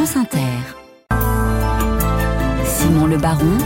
France Inter. Simon Le Baron.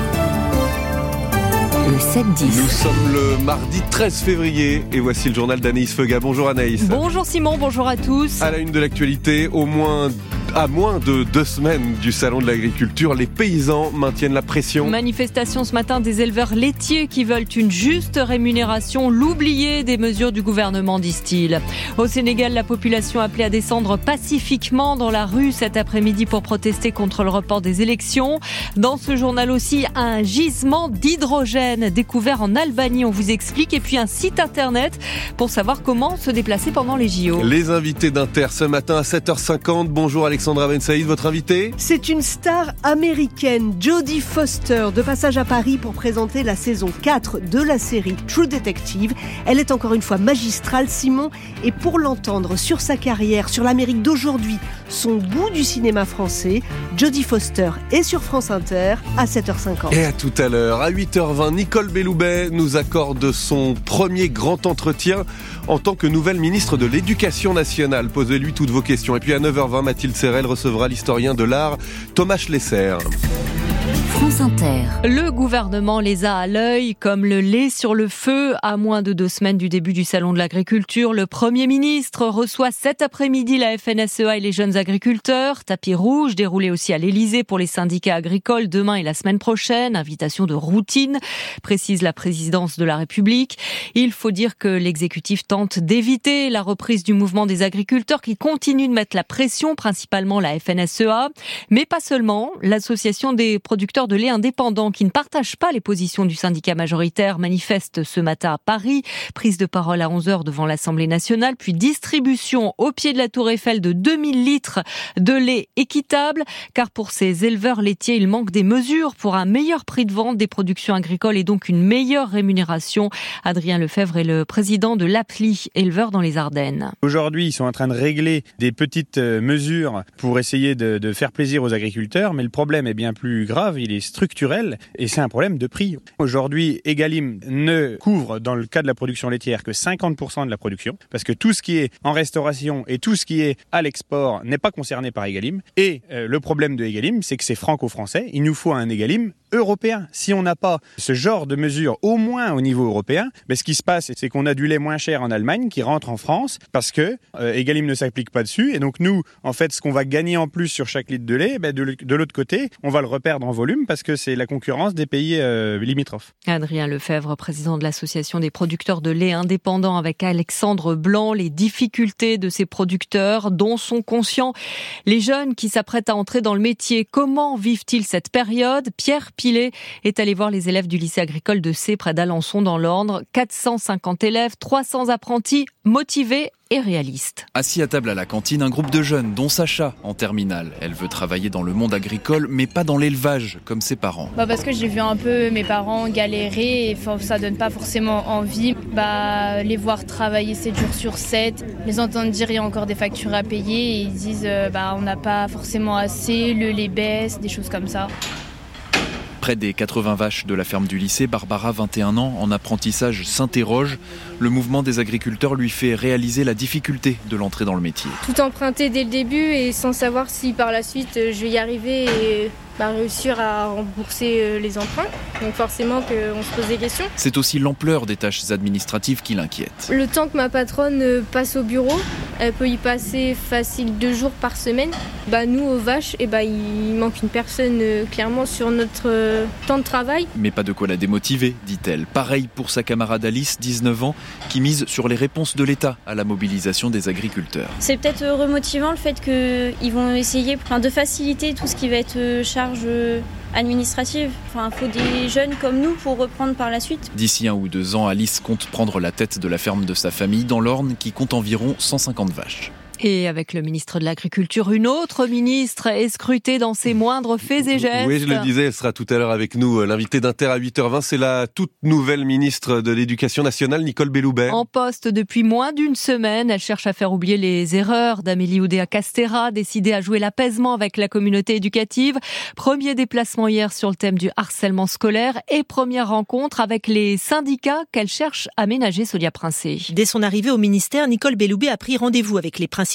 Le 7-10. Nous sommes le mardi 13 février et voici le journal d'Anaïs Feuga. Bonjour Anaïs. Bonjour Simon, bonjour à tous. À la une de l'actualité, au moins à moins de deux semaines du salon de l'agriculture, les paysans maintiennent la pression. Manifestation ce matin des éleveurs laitiers qui veulent une juste rémunération, l'oublier des mesures du gouvernement, disent-ils. Au Sénégal, la population appelée à descendre pacifiquement dans la rue cet après-midi pour protester contre le report des élections. Dans ce journal aussi, un gisement d'hydrogène découvert en Albanie, on vous explique, et puis un site internet pour savoir comment se déplacer pendant les JO. Les invités d'Inter ce matin à 7h50. Bonjour Alexandre. Alexandra Ben Saïd, votre invité C'est une star américaine, Jodie Foster, de passage à Paris pour présenter la saison 4 de la série True Detective. Elle est encore une fois magistrale, Simon, et pour l'entendre sur sa carrière, sur l'Amérique d'aujourd'hui, son goût du cinéma français, Jodie Foster est sur France Inter à 7h50. Et à tout à l'heure, à 8h20, Nicole Belloubet nous accorde son premier grand entretien en tant que nouvelle ministre de l'Éducation nationale. Posez-lui toutes vos questions. Et puis à 9h20, Mathilde Serret elle recevra l'historien de l'art Thomas Schlesser. Le gouvernement les a à l'œil comme le lait sur le feu. À moins de deux semaines du début du salon de l'agriculture, le Premier ministre reçoit cet après-midi la FNSEA et les jeunes agriculteurs. Tapis rouge déroulé aussi à l'Elysée pour les syndicats agricoles demain et la semaine prochaine. Invitation de routine, précise la présidence de la République. Il faut dire que l'exécutif tente d'éviter la reprise du mouvement des agriculteurs qui continue de mettre la pression, principalement la FNSEA, mais pas seulement. L'association des producteurs de lait indépendants qui ne partagent pas les positions du syndicat majoritaire manifestent ce matin à Paris. Prise de parole à 11h devant l'Assemblée nationale, puis distribution au pied de la Tour Eiffel de 2000 litres de lait équitable, car pour ces éleveurs laitiers, il manque des mesures pour un meilleur prix de vente des productions agricoles et donc une meilleure rémunération. Adrien Lefebvre est le président de l'APLI, éleveur dans les Ardennes. Aujourd'hui, ils sont en train de régler des petites euh, mesures pour essayer de, faire plaisir aux agriculteurs, mais le problème est bien plus grave structurel et c'est un problème de prix. Aujourd'hui, Egalim ne couvre dans le cas de la production laitière que 50% de la production parce que tout ce qui est en restauration et tout ce qui est à l'export n'est pas concerné par Egalim. Et euh, le problème de Egalim, c'est que c'est franco-français. Il nous faut un Egalim européen. Si on n'a pas ce genre de mesures, au moins au niveau européen, mais ce qui se passe, c'est qu'on a du lait moins cher en Allemagne qui rentre en France parce que euh, Egalim ne s'applique pas dessus. Et donc nous, en fait, ce qu'on va gagner en plus sur chaque litre de lait, ben, de, l'autre côté, on va le reperdre en volume parce que c'est la concurrence des pays euh, limitrophes. Adrien Lefebvre, président de l'association des producteurs de lait indépendants avec Alexandre Blanc, les difficultés de ces producteurs dont sont conscients les jeunes qui s'apprêtent à entrer dans le métier. Comment vivent-ils cette période? Pierre Pilet est allé voir les élèves du lycée agricole de C près d'Alençon dans l'Ordre. 450 élèves, 300 apprentis motivés et réaliste. Assis à table à la cantine, un groupe de jeunes, dont Sacha, en terminale. Elle veut travailler dans le monde agricole, mais pas dans l'élevage, comme ses parents. Bah parce que j'ai vu un peu mes parents galérer et ça donne pas forcément envie. Bah, les voir travailler 7 jours sur 7, les entendre dire il y a encore des factures à payer et ils disent euh, bah on n'a pas forcément assez, le lait baisse, des choses comme ça. Près des 80 vaches de la ferme du lycée, Barbara, 21 ans, en apprentissage, s'interroge. Le mouvement des agriculteurs lui fait réaliser la difficulté de l'entrée dans le métier. Tout emprunter dès le début et sans savoir si par la suite euh, je vais y arriver bah, réussir à rembourser euh, les emprunts. Donc forcément qu'on se pose des questions. C'est aussi l'ampleur des tâches administratives qui l'inquiète. Le temps que ma patronne euh, passe au bureau, elle peut y passer facile deux jours par semaine. Bah, nous, aux vaches, et eh bah, il manque une personne euh, clairement sur notre temps de travail. Mais pas de quoi la démotiver, dit-elle. Pareil pour sa camarade Alice, 19 ans, qui mise sur les réponses de l'État à la mobilisation des agriculteurs. C'est peut-être remotivant le fait qu'ils vont essayer de faciliter tout ce qui va être chargé administrative. Enfin, il faut des jeunes comme nous pour reprendre par la suite. D'ici un ou deux ans, Alice compte prendre la tête de la ferme de sa famille dans l'Orne qui compte environ 150 vaches. Et avec le ministre de l'Agriculture, une autre ministre est scrutée dans ses moindres faits et gestes. Oui, je le disais, elle sera tout à l'heure avec nous. L'invité d'Inter à 8h20, c'est la toute nouvelle ministre de l'Éducation nationale, Nicole Belloubet. En poste depuis moins d'une semaine, elle cherche à faire oublier les erreurs d'Amélie Oudéa-Castera, décidée à jouer l'apaisement avec la communauté éducative. Premier déplacement hier sur le thème du harcèlement scolaire et première rencontre avec les syndicats qu'elle cherche à ménager Solia Princé. Dès son arrivée au ministère, Nicole Belloubet a pris rendez-vous avec les principaux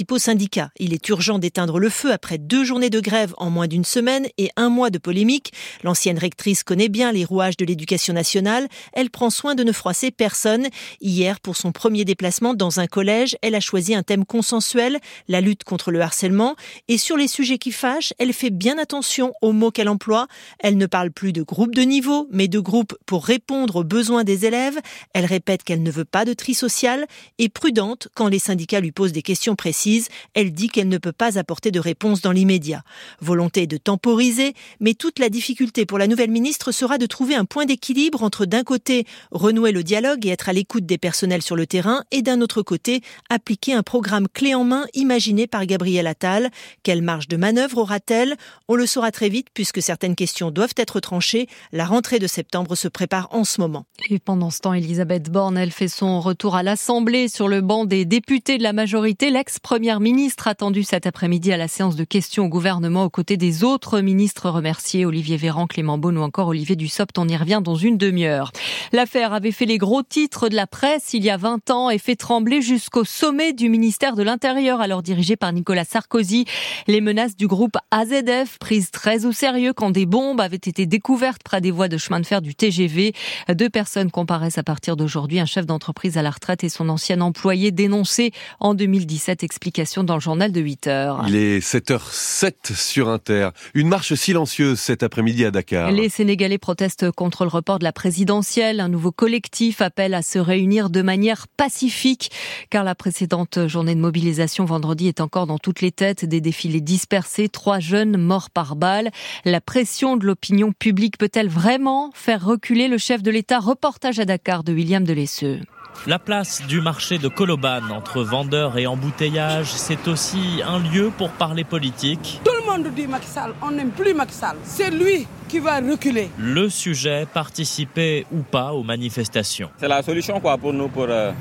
Il est urgent d'éteindre le feu après deux journées de grève en moins d'une semaine et un mois de polémique. L'ancienne rectrice connaît bien les rouages de l'éducation nationale. Elle prend soin de ne froisser personne. Hier, pour son premier déplacement dans un collège, elle a choisi un thème consensuel, la lutte contre le harcèlement. Et sur les sujets qui fâchent, elle fait bien attention aux mots qu'elle emploie. Elle ne parle plus de groupe de niveau, mais de groupe pour répondre aux besoins des élèves. Elle répète qu'elle ne veut pas de tri social et prudente quand les syndicats lui posent des questions précises. Elle dit qu'elle ne peut pas apporter de réponse dans l'immédiat. Volonté de temporiser, mais toute la difficulté pour la nouvelle ministre sera de trouver un point d'équilibre entre d'un côté renouer le dialogue et être à l'écoute des personnels sur le terrain et d'un autre côté appliquer un programme clé en main imaginé par Gabriel Attal. Quelle marge de manœuvre aura-t-elle? On le saura très vite puisque certaines questions doivent être tranchées. La rentrée de septembre se prépare en ce moment. Et pendant ce temps, Elisabeth Borne, elle fait son retour à l'Assemblée sur le banc des députés de la majorité. L'ex-première ministre attendue cet après-midi à la séance de questions au gouvernement aux côtés des autres ministres remerciés, Olivier Véran, Clément Beaune ou encore Olivier Dussopt. On y revient dans une demi-heure. L'affaire avait fait les gros titres de la presse il y a 20 ans et fait trembler jusqu'au sommet du ministère de l'Intérieur, alors dirigé par Nicolas Sarkozy. Les menaces du groupe AZF prises très au sérieux quand des bombes avaient été découvertes près des voies de chemin de fer du TGV. Deux personnes comparaissent à partir d'aujourd'hui. Un chef d'entreprise à la retraite et son ancien employé dénoncé en 2017. Explication dans le journal de 8 heures. Il est 7h07 sur Inter. Une marche silencieuse cet après-midi à Dakar. Les Sénégalais protestent contre le report de la présidentielle. Un nouveau collectif appelle à se réunir de manière pacifique car la précédente journée de mobilisation vendredi est encore dans toutes les têtes. Des défilés dispersés, trois jeunes morts par balle. La pression de l'opinion publique peut-elle vraiment faire reculer le chef de l'État? Reportage à Dakar de William Delesseux. La place du marché de Koloban entre vendeurs et embouteillages, c'est aussi un lieu pour parler politique. Tout le monde dit Macky Sall, on n'aime plus Macky Sall. C'est lui qui va reculer. Le sujet, participer ou pas aux manifestations. C'est la solution quoi pour nous pour euh,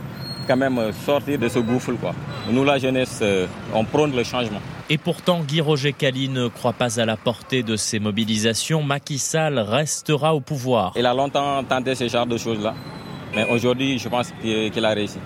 quand même sortir de ce gouffre quoi. Nous la jeunesse, euh, on prône le changement. Et pourtant, Guy Roger Cali ne croit pas à la portée de ces mobilisations. Macky Sall restera au pouvoir. Il a longtemps tenté ce genre de choses là. Mais aujourd'hui, je pense qu'il a réussi.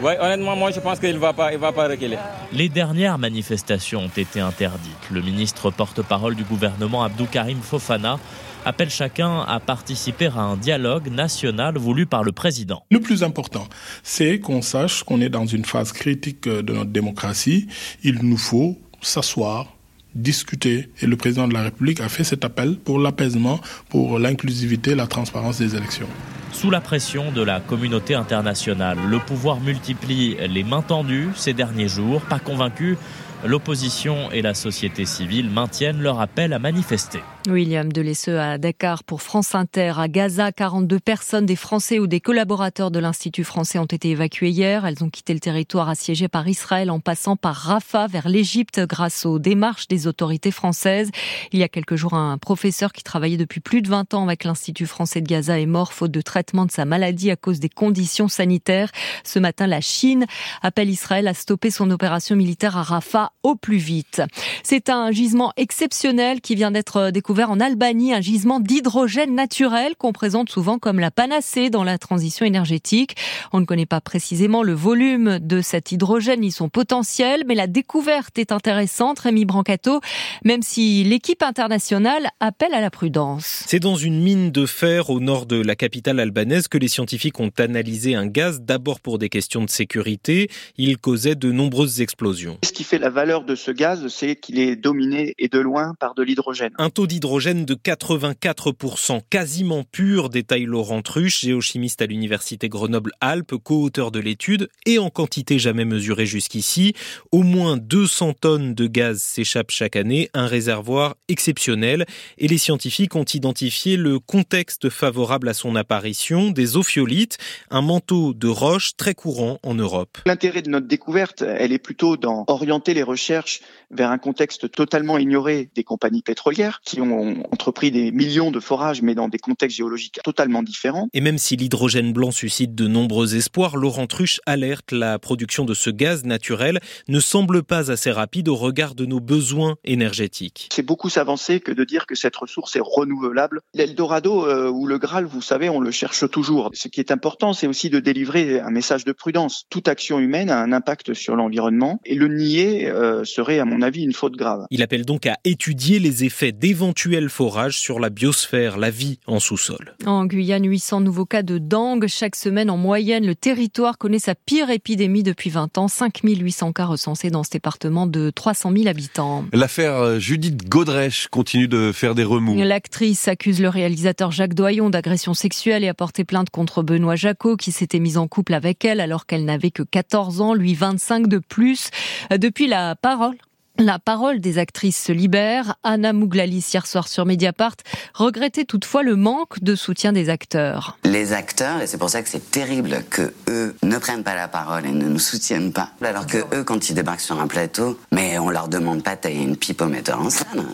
Oui, honnêtement, moi, je pense qu'il ne va pas, il va pas reculer. Les dernières manifestations ont été interdites. Le ministre porte-parole du gouvernement, Abdou Karim Fofana, appelle chacun à participer à un dialogue national voulu par le président. Le plus important, c'est qu'on sache qu'on est dans une phase critique de notre démocratie. Il nous faut s'asseoir, discuter. Et le président de la République a fait cet appel pour l'apaisement, pour l'inclusivité, la transparence des élections. Sous la pression de la communauté internationale, le pouvoir multiplie les mains tendues ces derniers jours. Pas convaincu, l'opposition et la société civile maintiennent leur appel à manifester. William Delesseux à Dakar pour France Inter. À Gaza, 42 personnes, des Français ou des collaborateurs de l'Institut français ont été évacuées hier. Elles ont quitté le territoire assiégé par Israël en passant par Rafah vers l'Égypte grâce aux démarches des autorités françaises. Il y a quelques jours, un professeur qui travaillait depuis plus de 20 ans avec l'Institut français de Gaza est mort faute de traitement de sa maladie à cause des conditions sanitaires. Ce matin, la Chine appelle Israël à stopper son opération militaire à Rafah au plus vite. C'est un gisement exceptionnel qui vient d'être découvert en Albanie un gisement d'hydrogène naturel qu'on présente souvent comme la panacée dans la transition énergétique. On ne connaît pas précisément le volume de cet hydrogène ni son potentiel, mais la découverte est intéressante, Rémi Brancato, même si l'équipe internationale appelle à la prudence. C'est dans une mine de fer au nord de la capitale albanaise que les scientifiques ont analysé un gaz, d'abord pour des questions de sécurité. Il causait de nombreuses explosions. Ce qui fait la valeur de ce gaz, c'est qu'il est dominé et de loin par de l'hydrogène. Un taux d'hydrogène de 84%, quasiment pur, détaille Laurent Truche, géochimiste à l'université Grenoble-Alpes, co-auteur de l'étude, et en quantité jamais mesurée jusqu'ici. Au moins 200 tonnes de gaz s'échappent chaque année, un réservoir exceptionnel, et les scientifiques ont identifié le contexte favorable à son apparition, des ophiolites, un manteau de roche très courant en Europe. L'intérêt de notre découverte, elle est plutôt dans orienter les recherches vers un contexte totalement ignoré des compagnies pétrolières qui ont entrepris des millions de forages mais dans des contextes géologiques totalement différents. Et même si l'hydrogène blanc suscite de nombreux espoirs, Laurent Truche alerte la production de ce gaz naturel ne semble pas assez rapide au regard de nos besoins énergétiques. C'est beaucoup s'avancer que de dire que cette ressource est renouvelable. L'Eldorado euh, ou le Graal, vous savez, on le cherche toujours. Ce qui est important, c'est aussi de délivrer un message de prudence. Toute action humaine a un impact sur l'environnement et le nier euh, serait, à mon avis, une faute grave. Il appelle donc à étudier les effets d'éventuels forages sur la biosphère, la vie en sous-sol. En Guyane, 800 nouveaux cas de dengue. Chaque semaine, en moyenne, le territoire connaît sa pire épidémie depuis 20 ans. 5800 cas recensés dans ce département de 300 000 habitants. L'affaire euh, Judith Godrèche continue de faire des remous. L'actrice accuse le réalisateur Jacques Doyon d'agression sexuelle et a porté plainte contre Benoît Jacot qui s'était mis en couple avec elle alors qu'elle n'avait que 14 ans, lui 25 de plus. Depuis la parole la parole des actrices se libère. Anna Mouglalis, hier soir sur Mediapart, regrettait toutefois le manque de soutien des acteurs. Les acteurs, et c'est pour ça que c'est terrible que eux ne prennent pas la parole et ne nous soutiennent pas. Alors que eux, quand ils débarquent sur un plateau, mais on leur demande pas de tailler une pipe au metteur en scène.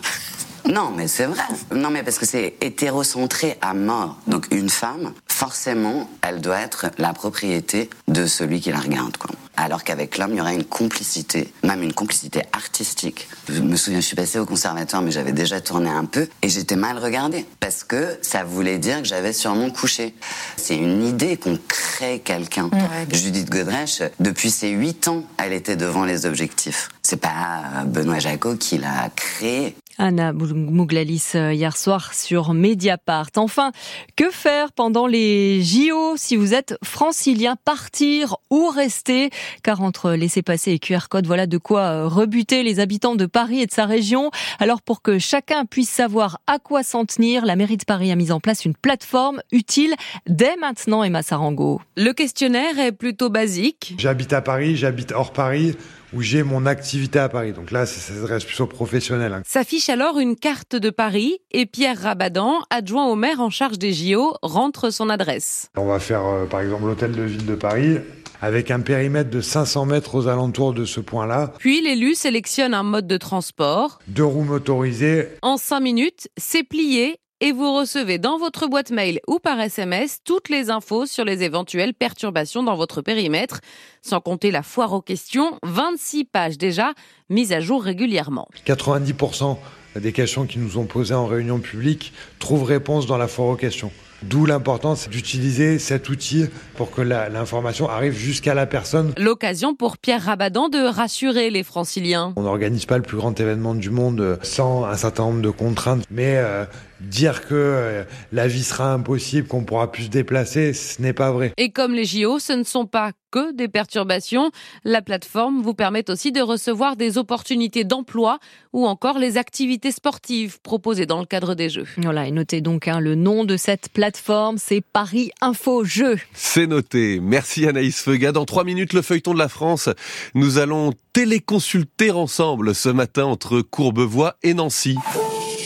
Non, mais c'est vrai. Non, mais parce que c'est hétérocentré à mort. Donc une femme, forcément, elle doit être la propriété de celui qui la regarde, quoi. Alors qu'avec l'homme, il y aurait une complicité, même une complicité artistique. Je me souviens, je suis passée au conservatoire, mais j'avais déjà tourné un peu et j'étais mal regardée parce que ça voulait dire que j'avais sûrement couché. C'est une idée qu'on crée quelqu'un. Judith Godrèche, depuis ses huit ans, elle était devant les objectifs. C'est pas Benoît Jacot qui l'a créé. Anna Mouglalis euh, hier soir sur Mediapart. Enfin, que faire pendant les JO si vous êtes francilien? Partir ou rester? Car entre laisser passer et QR code, voilà de quoi euh, rebuter les habitants de Paris et de sa région. Alors pour que chacun puisse savoir à quoi s'en tenir, la mairie de Paris a mis en place une plateforme utile dès maintenant, Emma Sarango. Le questionnaire est plutôt basique. J'habite à Paris, j'habite hors Paris où j'ai mon activité à Paris. Donc là, ça s'adresse plus aux professionnels. Hein. S'affiche alors une carte de Paris et Pierre Rabadan, adjoint au maire en charge des JO, rentre son adresse. On va faire euh, par exemple l'hôtel de ville de Paris avec un périmètre de 500 mètres aux alentours de ce point-là. Puis l'élu sélectionne un mode de transport. Deux roues motorisées. En cinq minutes, c'est plié et vous recevez dans votre boîte mail ou par SMS toutes les infos sur les éventuelles perturbations dans votre périmètre, sans compter la foire aux questions, 26 pages déjà, mises à jour régulièrement. 90% des questions qui nous ont posées en réunion publique trouvent réponse dans la foire aux questions. D'où l'importance d'utiliser cet outil pour que l'information arrive jusqu'à la personne. L'occasion pour Pierre Rabadan de rassurer les franciliens. On n'organise pas le plus grand événement du monde sans un certain nombre de contraintes, mais euh, dire que euh, la vie sera impossible, qu'on pourra plus se déplacer, ce n'est pas vrai. Et comme les JO, ce ne sont pas que des perturbations, la plateforme vous permet aussi de recevoir des opportunités d'emploi ou encore les activités sportives proposées dans le cadre des Jeux. Voilà, et notez donc hein, le nom de cette plateforme, c'est Paris Info Jeux. C'est noté. Merci Anaïs Feuga. Dans trois minutes, le feuilleton de la France. Nous allons téléconsulter ensemble ce matin entre Courbevoie et Nancy.